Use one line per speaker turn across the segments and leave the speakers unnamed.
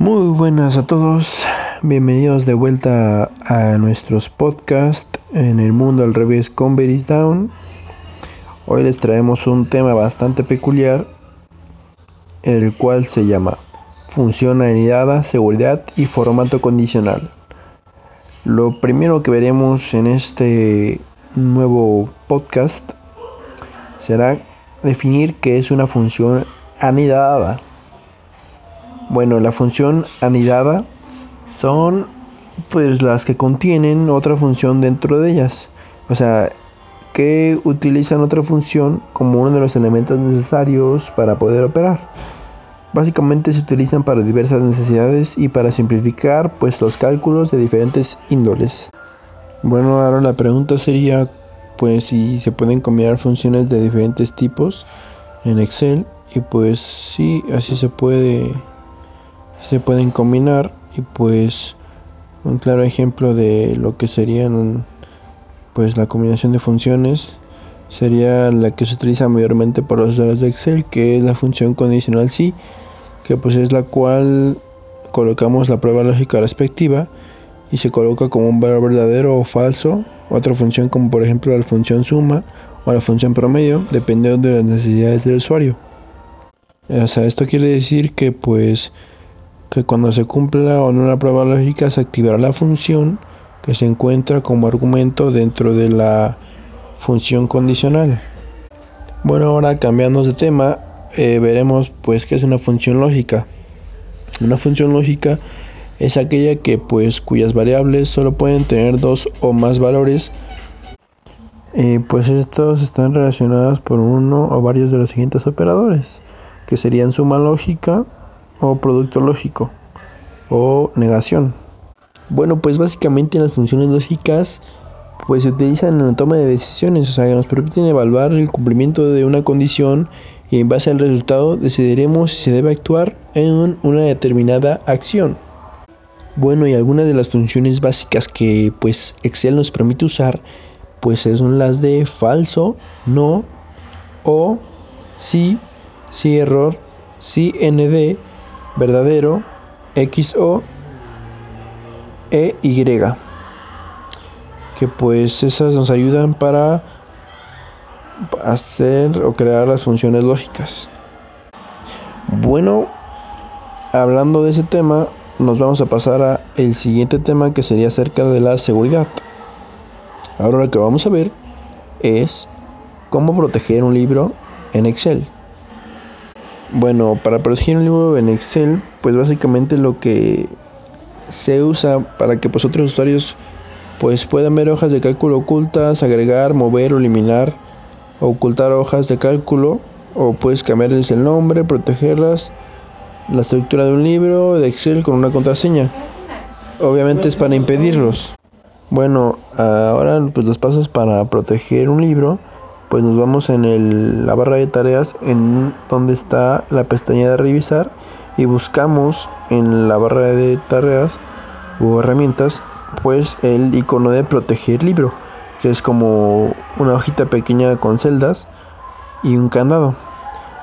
Muy buenas a todos, bienvenidos de vuelta a nuestros podcasts en el mundo al revés con Down. Hoy les traemos un tema bastante peculiar, el cual se llama funcionalidad, seguridad y formato condicional. Lo primero que veremos en este nuevo podcast será definir qué es una función anidada. Bueno, la función anidada son pues las que contienen otra función dentro de ellas. O sea, que utilizan otra función como uno de los elementos necesarios para poder operar. Básicamente se utilizan para diversas necesidades y para simplificar pues los cálculos de diferentes índoles. Bueno, ahora la pregunta sería pues si se pueden combinar funciones de diferentes tipos en Excel y pues sí, así se puede se pueden combinar y pues un claro ejemplo de lo que serían pues la combinación de funciones sería la que se utiliza mayormente por los usuarios de Excel que es la función condicional sí que pues es la cual colocamos la prueba lógica respectiva y se coloca como un valor verdadero o falso. Otra función como por ejemplo la función suma o la función promedio dependiendo de las necesidades del usuario. Esto quiere decir que pues que cuando se cumpla o no la prueba lógica se activará la función que se encuentra como argumento dentro de la función condicional. Bueno, ahora cambiando de tema, eh, veremos pues qué es una función lógica. Una función lógica es aquella que pues cuyas variables solo pueden tener dos o más valores. Eh, pues estos están relacionados por uno o varios de los siguientes operadores, que serían suma lógica, o producto lógico o negación. Bueno, pues básicamente las funciones lógicas pues se utilizan en la toma de decisiones, o sea, que nos permiten evaluar el cumplimiento de una condición y en base al resultado decidiremos si se debe actuar en una determinada acción. Bueno, y algunas de las funciones básicas que pues Excel nos permite usar pues son las de falso, no, o, sí, sí error, sí nd, verdadero, XO e Y. Que pues esas nos ayudan para hacer o crear las funciones lógicas. Bueno, hablando de ese tema, nos vamos a pasar a el siguiente tema que sería acerca de la seguridad. Ahora lo que vamos a ver es cómo proteger un libro en Excel. Bueno, para proteger un libro en Excel, pues básicamente lo que se usa para que pues otros usuarios pues puedan ver hojas de cálculo ocultas, agregar, mover eliminar, ocultar hojas de cálculo o puedes cambiarles el nombre, protegerlas, la estructura de un libro de Excel con una contraseña. Obviamente es para impedirlos. Bueno, ahora pues los pasos para proteger un libro pues nos vamos en la barra de tareas en donde está la pestaña de revisar y buscamos en la barra de tareas o herramientas pues el icono de proteger libro que es como una hojita pequeña con celdas y un candado.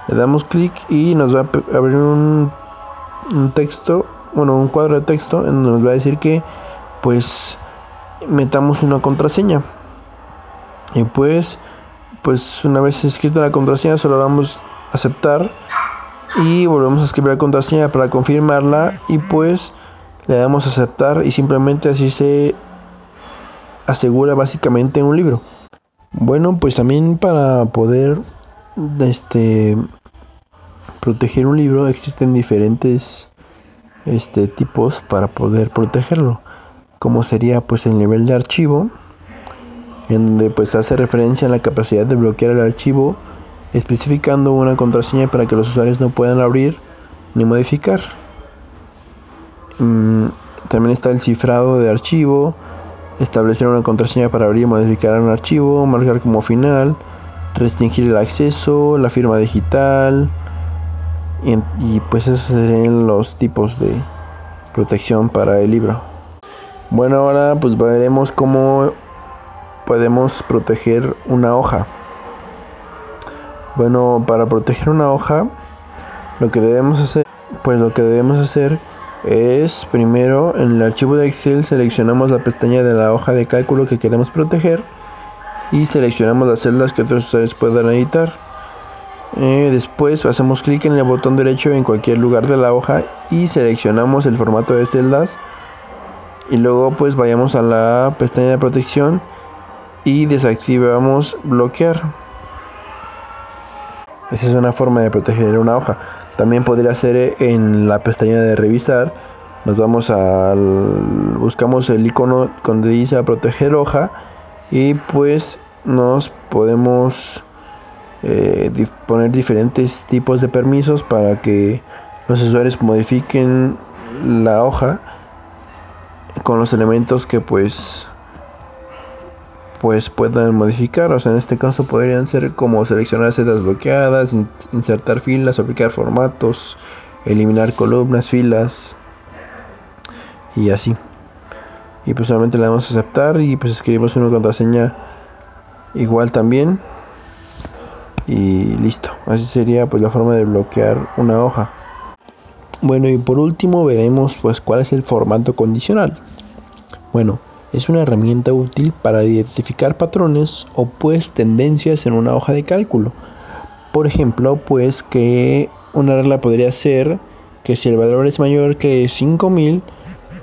Le damos clic y nos va a abrir un, un texto bueno un cuadro de texto en donde nos va a decir que pues metamos una contraseña. Y pues pues una vez escrita la contraseña solo damos aceptar y volvemos a escribir la contraseña para confirmarla y pues le damos aceptar y simplemente así se asegura básicamente un libro. Bueno, pues también para poder este proteger un libro existen diferentes este tipos para poder protegerlo, como sería pues el nivel de archivo en donde pues hace referencia a la capacidad de bloquear el archivo, especificando una contraseña para que los usuarios no puedan abrir ni modificar. Mm, también está el cifrado de archivo, establecer una contraseña para abrir y modificar un archivo, marcar como final, restringir el acceso, la firma digital, y, pues esos serían los tipos de protección para el libro. Bueno, ahora pues veremos cómo podemos proteger una hoja? Bueno, para proteger una hoja, lo que debemos hacer, pues lo que debemos hacer es primero en el archivo de Excel seleccionamos la pestaña de la hoja de cálculo que queremos proteger y seleccionamos las celdas que otros usuarios puedan editar. Eh, después hacemos clic en el botón derecho en cualquier lugar de la hoja y seleccionamos el formato de celdas y luego pues vayamos a la pestaña de protección y desactivamos bloquear. Esa es una forma de proteger una hoja. También podría ser en la pestaña de revisar. Nos vamos al buscamos el icono donde dice proteger hoja y pues nos podemos eh, poner diferentes tipos de permisos para que los usuarios modifiquen la hoja con los elementos que pues pues puedan modificar. O sea en este caso podrían ser como seleccionar celdas bloqueadas insertar filas aplicar formatos eliminar columnas filas y así. Y pues solamente le damos a aceptar y pues escribimos una contraseña igual también. Y listo. Así sería pues la forma de bloquear una hoja. Bueno y por último veremos pues cuál es el formato condicional. Bueno es una herramienta útil para identificar patrones o pues tendencias en una hoja de cálculo. Por ejemplo pues que una regla podría ser que si el valor es mayor que 5000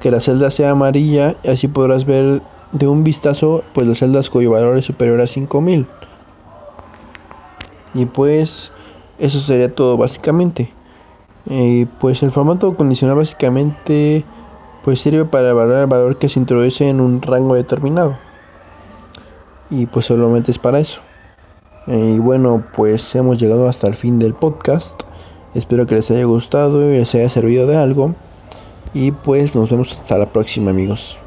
que la celda sea amarilla y así podrás ver de un vistazo pues las celdas cuyo valor es superior a 5000 y pues eso sería todo básicamente. Y pues el formato condicional básicamente pues sirve para evaluar el valor que se introduce en un rango determinado. Y pues solamente es para eso. Y bueno pues hemos llegado hasta el fin del podcast. Espero que les haya gustado y les haya servido de algo. Y pues nos vemos hasta la próxima amigos